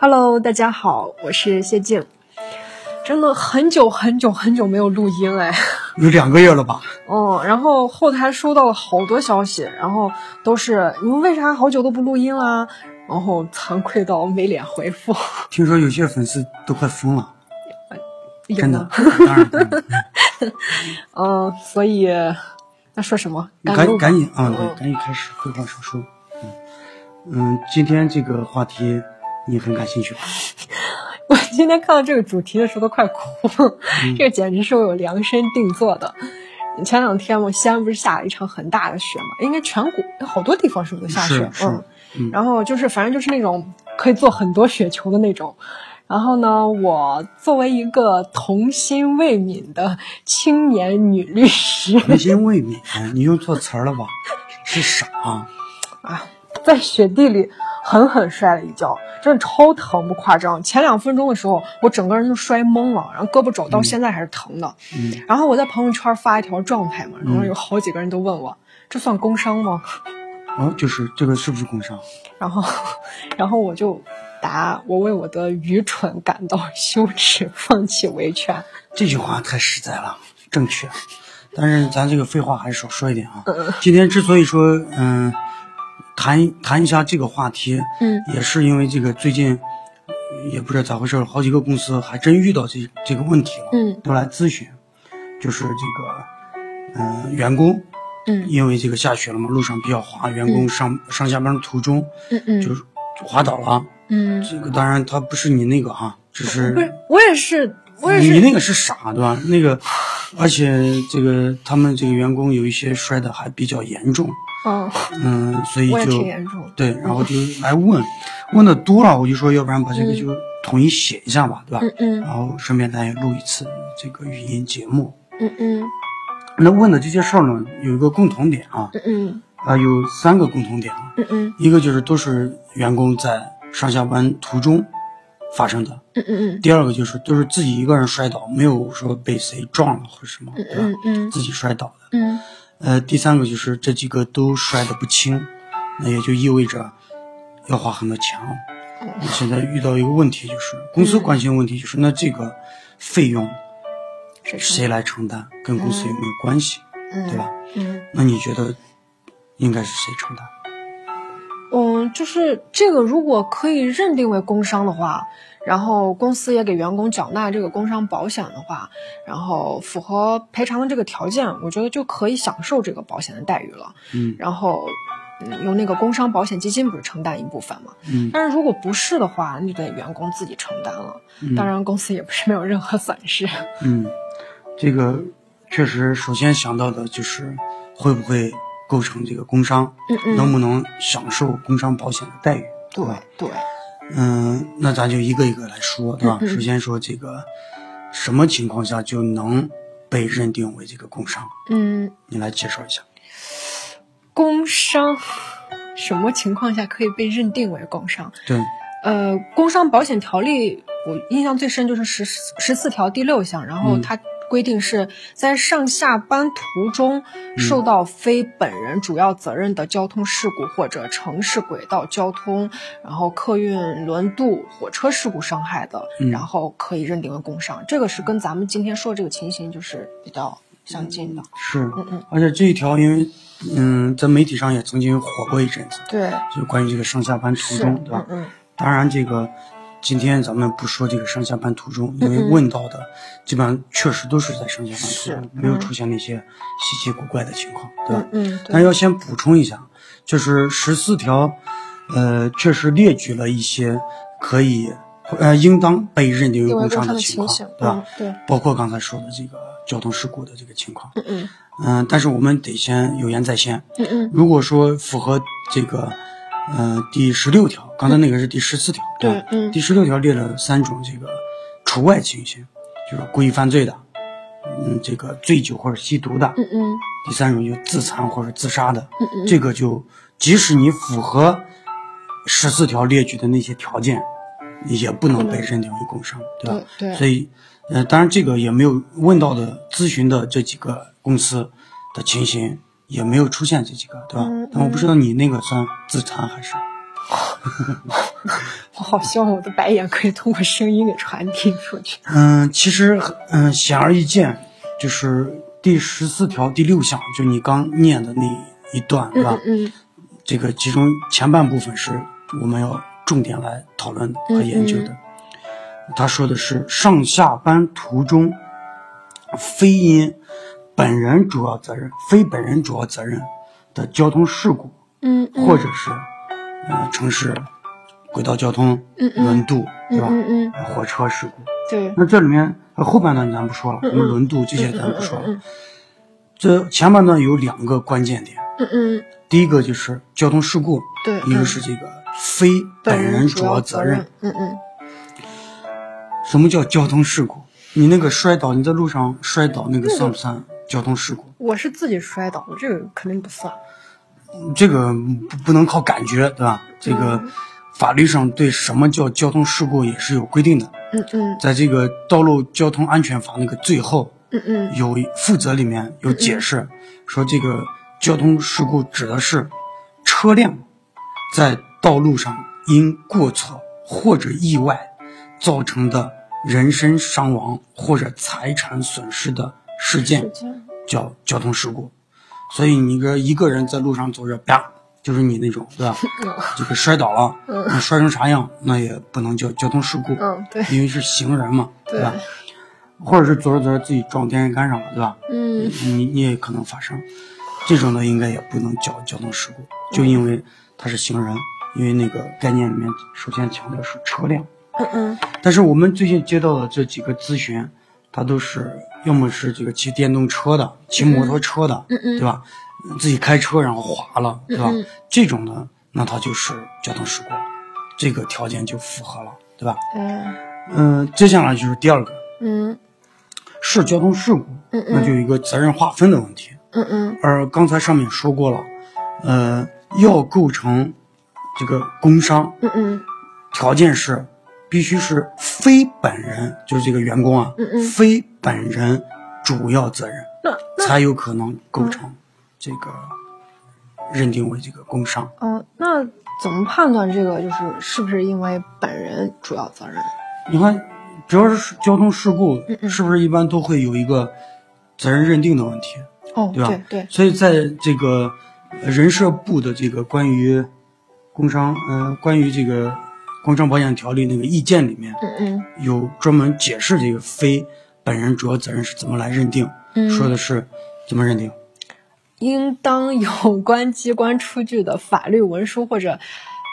Hello，大家好，我是谢静。真的很久很久很久没有录音哎，有两个月了吧？嗯，然后后台收到了好多消息，然后都是你们为啥好久都不录音啦？然后惭愧到没脸回复。听说有些粉丝都快疯了，真的当然，嗯，所以那说什么？赶录吧赶紧啊，对，嗯赶紧开始废话少说。嗯嗯，今天这个话题你很感兴趣吧？我今天看到这个主题的时候都快哭了，嗯 这个简直是我量身定做的。前两天嘛，西安不是下了一场很大的雪嘛？应该全国好多地方是不是都下雪？是是嗯，嗯然后就是反正就是那种可以做很多雪球的那种。然后呢，我作为一个童心未泯的青年女律师 童心未泯，你用错词儿了吧？是傻。啊，在雪地里狠狠摔了一跤，真的超疼，不夸张。前两分钟的时候，我整个人就摔懵了，然后胳膊肘到现在还是疼的。嗯，然后我在朋友圈发一条状态嘛，然后有好几个人都问我，这算工伤吗？哦，就是这个是不是工伤？然后，然后我就答我为我的愚蠢感到羞耻，放弃维权。这句话太实在了，正确。但是咱这个废话还是少说一点啊。嗯今天之所以说，嗯，谈谈一下这个话题，嗯也是因为这个最近也不知道咋回事，好几个公司还真遇到这这个问题了，嗯都来咨询，就是这个，嗯、员工嗯因为这个下雪了嘛，路上比较滑，员工上、上下班途中嗯嗯就是滑倒了。嗯，这个当然他不是你那个哈，只是不是，我也是，我也是，你那个是傻对吧？那个，而且这个他们这个员工有一些摔的还比较严重，嗯，嗯，所以就。对，然后就来问，问的多了，我就说要不然把这个就统一写一下吧，对吧？嗯嗯然后顺便咱也录一次这个语音节目。嗯嗯那问的这些事儿呢，有一个共同点啊，嗯嗯啊，有三个共同点啊，嗯嗯一个就是都是员工在上下班途中发生的，嗯嗯第二个就是都是自己一个人摔倒，没有说被谁撞了或者什么，对吧？嗯嗯自己摔倒的。嗯呃，第三个就是这几个都摔得不轻，那也就意味着要花很多钱哦。那现在遇到一个问题，就是公司关心的问题就是，那这个费用谁来承担，跟公司有没有关系，嗯对吧？嗯那你觉得应该是谁承担？嗯，就是这个，如果可以认定为工伤的话，然后公司也给员工缴纳这个工伤保险的话，然后符合赔偿的这个条件，我觉得就可以享受这个保险的待遇了。嗯然后，嗯，由那个工伤保险基金不是承担一部分嘛？嗯但是如果不是的话，那就得员工自己承担了。嗯当然，公司也不是没有任何损失。嗯，这个确实，首先想到的就是会不会构成这个工伤，嗯嗯，能不能享受工伤保险的待遇，对？对，嗯，那咱就一个一个来说，对吧？嗯嗯首先说这个什么情况下就能被认定为这个工伤？嗯，你来介绍一下。工伤什么情况下可以被认定为工伤？对，呃，工伤保险条例，我印象最深就是十十四条第六项，然后嗯它规定是在上下班途中受到非本人主要责任的交通事故或者城市轨道交通，然后客运轮渡、火车事故伤害的，嗯然后可以认定为工伤。这个是跟咱们今天说的这个情形就是比较相近的。是，嗯嗯，而且这一条，因为嗯，在媒体上也曾经火过一阵子，对，就关于这个上下班途，中，对吧嗯？嗯当然，这个今天咱们不说这个上下班途中，因为问到的基本上确实都是在上下班途是中，没有嗯出现那些稀奇古怪的情况，对吧？嗯？嗯，但，要先补充一下，就是十四条，呃，确实列举了一些可以呃应当被认定为工伤的情况，情，对吧？嗯，对，包括刚才说的这个交通事故的这个情况，嗯嗯。嗯、但是我们得先有言在先，嗯嗯，如果说符合这个，呃，第十六条，刚才那个是第十四条，吧？对，嗯第十六条列了三种这个除外情形，就是故意犯罪的，嗯，这个醉酒或者吸毒的，嗯嗯第三种就自残或者自杀的，嗯嗯，这个就即使你符合十四条列举的那些条件，也不能被认定为工伤，对吧？对对，所以，呃，当然这个也没有问到的咨询的这几个公司的情形也没有出现这几个，对吧？嗯但我不知道你那个算自残还是。我好希望我的白眼可以通过声音给传递出去。嗯，其实嗯显而易见，就是第十四条第六项，就你刚念的那一段，对吧？嗯这个其中前半部分是我们要重点来讨论和研究的。他说的是上下班途中，非因本人主要责任、非本人主要责任的交通事故，嗯嗯或者是呃城市轨道交通、嗯嗯轮渡，对吧？嗯嗯呃火车事故。对，那这里面呃后半段咱不说了，什么轮渡这些咱不说了。嗯这前半段有两个关键点，嗯嗯，第一个就是交通事故，对，一个嗯是这个非本人主要责任。，嗯嗯什么叫交通事故？你那个摔倒，你在路上摔倒，那个算不算交通事故？我是自己摔倒的，这个肯定不算。这个不不能靠感觉，对吧？这个法律上对什么叫交通事故也是有规定的，嗯嗯在这个《道路交通安全法》那个最后嗯嗯有负责里面有解释，说这个交通事故指的是车辆在道路上因过错或者意外造成的人身伤亡或者财产损失的事件。叫交通事故。所以你个一个人在路上走着，啪，就是你那种，对吧？这 个摔倒了，那摔成啥样，那也不能叫交通事故，嗯，对，因为是行人嘛，对吧？或者是走着走着自己撞电线杆上了，对吧？嗯你你也可能发生，这种呢应该也不能叫交通事故，就因为他是行人，因为那个概念里面首先强调是车辆。嗯嗯但是我们最近接到的这几个咨询，它都是要么是这个骑电动车的，骑摩托车的，嗯嗯对吧？自己开车然后滑了，对吧？这种呢，那它就是交通事故，这个条件就符合了，对吧？嗯嗯、接下来就是第二个嗯是交通事故，那就有一个责任划分的问题。嗯嗯而刚才上面说过了，呃，要构成这个工伤，嗯嗯条件是必须是非本人，就是这个员工啊，嗯嗯非本人主要责任，那才有可能构成这个认定为这个工伤。嗯，那怎么判断这个就是是不是因为本人主要责任？你看，只要是交通事故，嗯嗯是不是一般都会有一个责任认定的问题？哦，对吧对对，所以在这个呃人社部的这个关于工伤，呃，关于这个工伤保险条例那个意见里面，嗯嗯有专门解释这个非本人主要责任是怎么来认定，嗯说的是怎么认定。应当有关机关出具的法律文书或者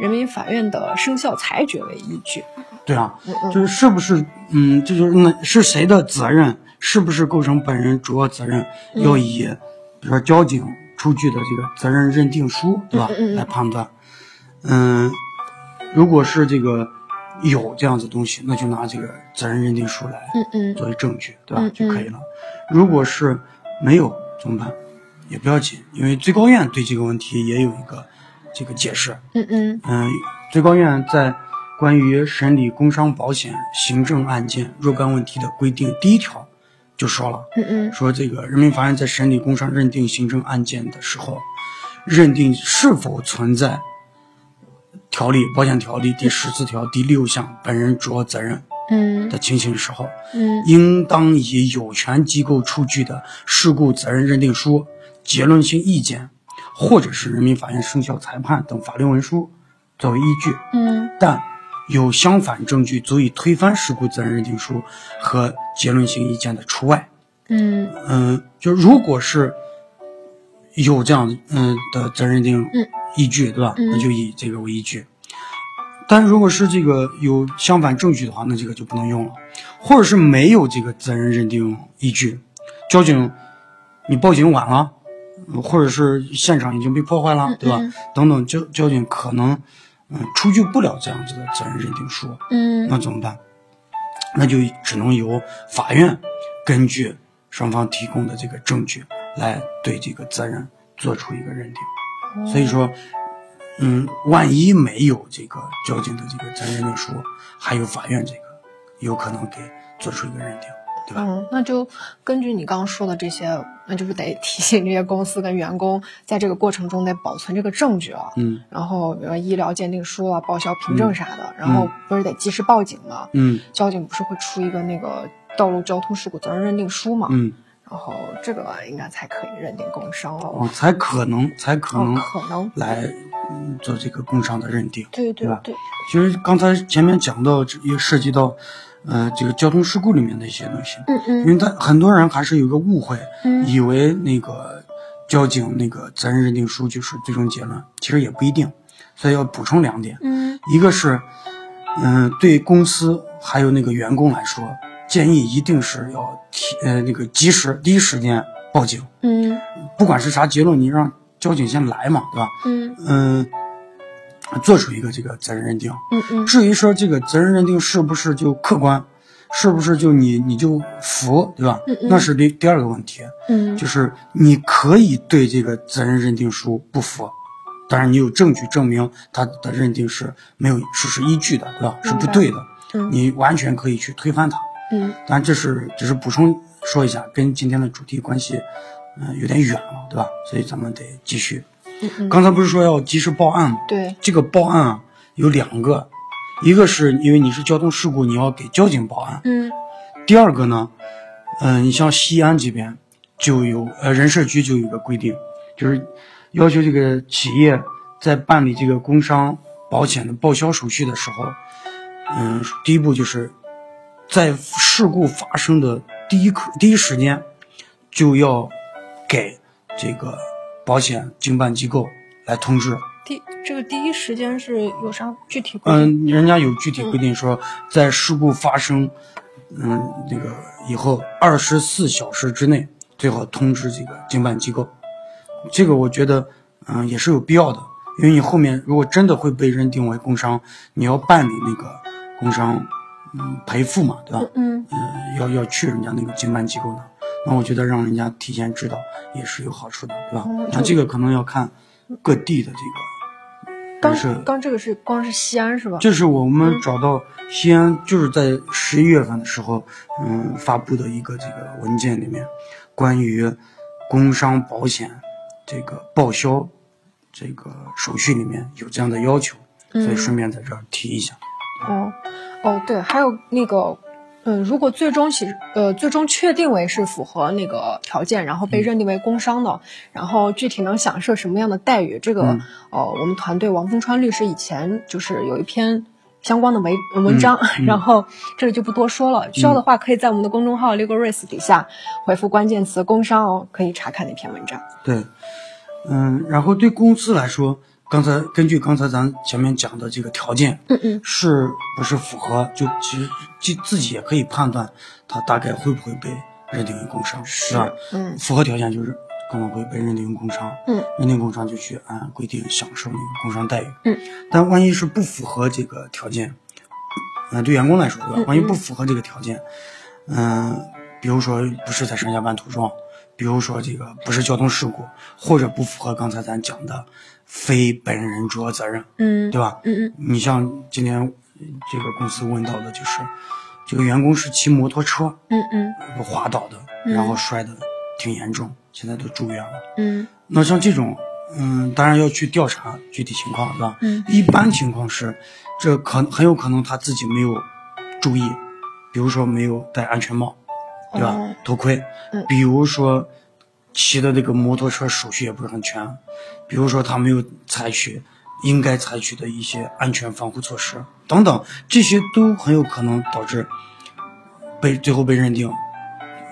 人民法院的生效裁决为依据。对啊，就是是不是，嗯，这就是那是谁的责任，是不是构成本人主要责任，嗯要以比如说交警出具的这个责任认定书，对吧，来判断。嗯，如果是这个有这样子东西，那就拿这个责任认定书来嗯嗯作为证据，对吧，嗯就可以了。如果是没有怎么办？也不要紧，因为最高院对这个问题也有一个这个解释。嗯嗯嗯，最高院在关于审理工伤保险行政案件若干问题的规定第一条就说了，嗯嗯说这个人民法院在审理工伤认定行政案件的时候，认定是否存在条例保险条例第十四条第六项本人主要责任嗯。的情形时候，嗯。应当以有权机构出具的事故责任认定书、结论性意见，或者是人民法院生效裁判等法律文书作为依据，嗯。但有相反证据足以推翻事故责任认定书和结论性意见的除外。嗯。嗯，就如果是有这样嗯的责任认定嗯依据，对吧？嗯那就以这个为依据。但如果是这个有相反证据的话，那这个就不能用了，或者是没有这个责任认定依据，交警你报警晚了，呃或者是现场已经被破坏了，对吧？嗯等等，交交警可能嗯出具不了这样子的责任认定书，嗯那怎么办？那就只能由法院根据双方提供的这个证据来对这个责任做出一个认定。所以说，嗯，万一没有这个交警的这个责任认定书，还有法院这个有可能给做出一个认定，对吧？嗯，那就根据你刚刚说的这些，那就是得提醒这些公司跟员工，在这个过程中得保存这个证据啊。嗯然后，比如说医疗鉴定书啊、报销凭证啥的，然后不是得及时报警吗？嗯交警不是会出一个那个道路交通事故责任认定书吗？嗯，然后这个应该才可以认定工伤了。哦，才可能才可能哦，可能，来嗯做这个工伤的认定。对对吧？对，其实刚才前面讲到，这也涉及到，呃，这个交通事故里面的一些东西，嗯嗯。因为他很多人还是有个误会，嗯。以为那个交警那个责任认定书就是最终结论，其实也不一定，所以要补充两点，嗯。一个是，嗯、对公司还有那个员工来说，建议一定是要提呃那个及时第一时间报警，嗯不管是啥结论，你让交警先来嘛，对吧？嗯嗯、做出一个这个责任认定。嗯嗯至于说这个责任认定是不是就客观，是不是就你你就服，对吧？嗯嗯那是第第二个问题，嗯就是你可以对这个责任认定书不服，当然你有证据证明他的认定是没有事实依据的，对吧？是不对的，嗯你完全可以去推翻它。嗯当然这是只是补充说一下，跟今天的主题关系，嗯、有点远了，对吧？所以咱们得继续。嗯嗯，刚才不是说要及时报案吗？对，这个报案啊有两个，一个是因为你是交通事故，你要给交警报案；嗯第二个呢，嗯、你像西安这边就有呃人社局就有一个规定，就是要求这个企业在办理这个工伤保险的报销手续的时候，嗯，第一步就是在事故发生的第一刻第一时间就要给这个保险经办机构来通知。第这个第一时间是有啥具体规定？嗯，人家有具体规定说，在事故发生，嗯，那个以后二十四小时之内最好通知这个经办机构。这个我觉得，嗯，也是有必要的，因为你后面如果真的会被认定为工伤，你要办理那个工伤，嗯，赔付嘛，对吧？嗯呃，要要去人家那个经办机构的，那我觉得让人家提前知道也是有好处的，对吧哦？那就这个可能要看各地的这个刚是刚这个是光是西安是吧？这是我们找到西安，就是在十一月份的时候，嗯，发布的一个这个文件里面，关于工伤保险这个报销这个手续里面有这样的要求，所以顺便在这儿提一下。哦，哦，对，还有那个，嗯，如果最终其实呃最终确定为是符合那个条件，然后被认定为工伤的，然后具体能享受什么样的待遇，这个、嗯呃，我们团队王峰川律师以前就是有一篇。相关的文文章，嗯 然后这里就不多说了。需要的话，可以在我们的公众号 “legal race” 底下回复关键词“工伤”哦，可以查看那篇文章。对，嗯，然后对公司来说，刚才根据刚才咱前面讲的这个条件，嗯嗯。是不是符合，就其实自自己也可以判断他大概会不会被认定为工伤，是吧？嗯。符合条件就是可能会被认定为工伤，嗯，认定工伤就去按规定享受那个工伤待遇，嗯，但万一是不符合这个条件，嗯、对员工来说，对吧？嗯万一不符合这个条件，嗯、比如说不是在上下班途中，比如说这个不是交通事故，或者不符合刚才咱讲的非本人主要责任，嗯对吧？嗯嗯你像今天这个公司问到的就是，这个员工是骑摩托车嗯嗯滑倒的，然后摔的挺严重，现在都住院了。嗯那像这种，嗯，当然要去调查具体情况，是吧？嗯一般情况是，这可很有可能他自己没有注意，比如说没有戴安全帽，对吧？哦头盔，嗯比如说骑的这个摩托车手续也不是很全，比如说他没有采取应该采取的一些安全防护措施等等，这些都很有可能导致被最后被认定，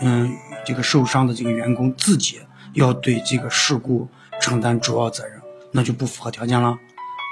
嗯，这个受伤的这个员工自己要对这个事故承担主要责任，那就不符合条件了，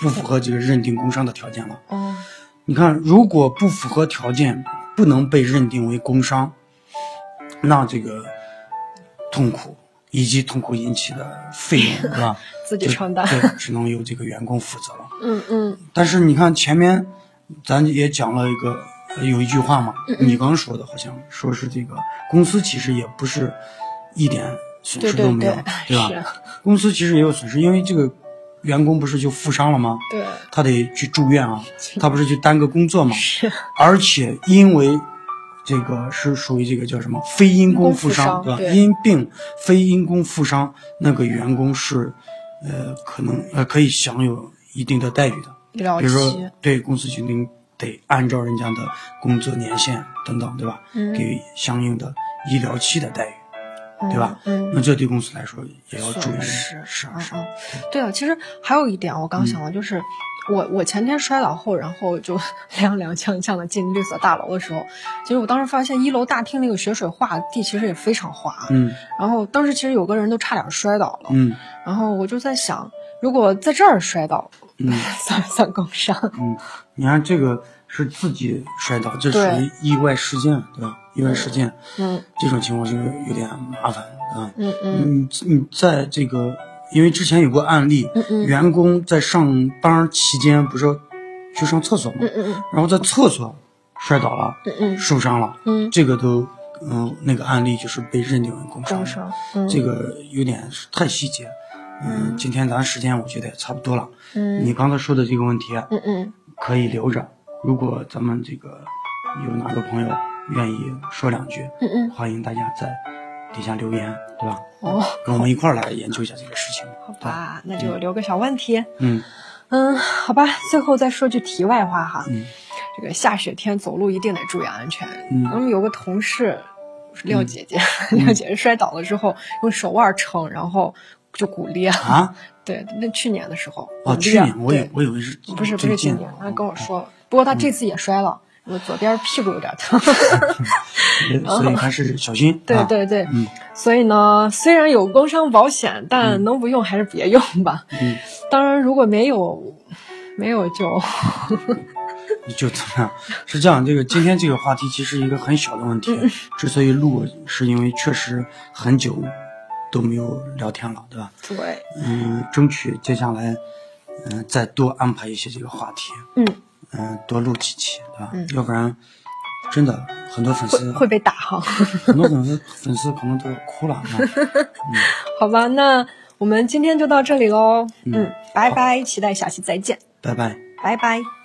不符合这个认定工伤的条件了。哦你看，如果不符合条件，不能被认定为工伤，那这个痛苦以及痛苦引起的费用，是吧？自己就承担对，只能由这个员工负责了。嗯嗯但是你看前面，咱也讲了一个呃有一句话嘛，你刚说的好像说是这个公司其实也不是一点损失都没有，对吧？公司其实也有损失，因为这个员工不是就负伤了吗？对他得去住院啊，他不是去耽搁工作吗？是而且因为这个是属于这个叫什么非因工负伤，对吧？因病非因工负伤，那个员工是，呃，可能呃可以享有一定的待遇的。比如说，，对公司决定得按照人家的工作年限等等，对吧？嗯给相应的医疗期的待遇，对吧？嗯，那这对公司来说也要注意，是啊是啊，嗯，对啊，其实还有一点，我刚想到就是。我我前天摔倒后，然后就踉踉跄跄的进绿色大楼的时候，其实我当时发现一楼大厅那个雪水化地其实也非常滑，嗯然后当时其实有个人都差点摔倒了，嗯然后我就在想，如果在这儿摔倒，嗯算不算工伤？嗯，你看这个是自己摔倒，这属于意外事件，对吧？意外事件，嗯这种情况就有点麻烦啊。嗯嗯你你在这个，因为之前有过案例，嗯嗯。员工在上班期间不是要去上厕所吗？然后在厕所摔倒了，受伤了，嗯，这个都，嗯、那个案例就是被认定为工伤。工伤，嗯。这个有点太细节。嗯，今天咱时间我觉得也差不多了。嗯。你刚才说的这个问题嗯嗯。可以留着，如果咱们这个有哪个朋友愿意说两句，嗯嗯，欢迎大家在底下留言，对吧？哦，跟我们一块儿来研究一下这个事情。好吧，那就留个小问题。嗯。嗯，好吧，最后再说句题外话哈，嗯。这个下雪天走路一定得注意安全。嗯。我们有个同事，廖姐姐，廖姐姐摔倒了之后用手腕撑，然后就骨裂了。啊，对，那去年的时候，哦，去年我以我以为是不是不是去年，他跟我说。了，不过他这次也摔了，我左边屁股有点疼。所以还是小心。对啊，对对，嗯所以呢，虽然有工伤保险，但能不用还是别用吧。嗯，当然，如果没有，没有就，就怎么样？是这样，这个今天这个话题其实一个很小的问题，嗯之所以录，是因为确实很久都没有聊天了，对吧？对，嗯，争取接下来，嗯、再多安排一些这个话题，嗯，嗯、多录几期，对吧？嗯要不然，真的很多粉丝会会被打哈。很多粉丝粉丝可能都要哭了。嗯好吧，那我们今天就到这里喽。嗯嗯，拜拜，期待下期再见，拜拜。拜拜。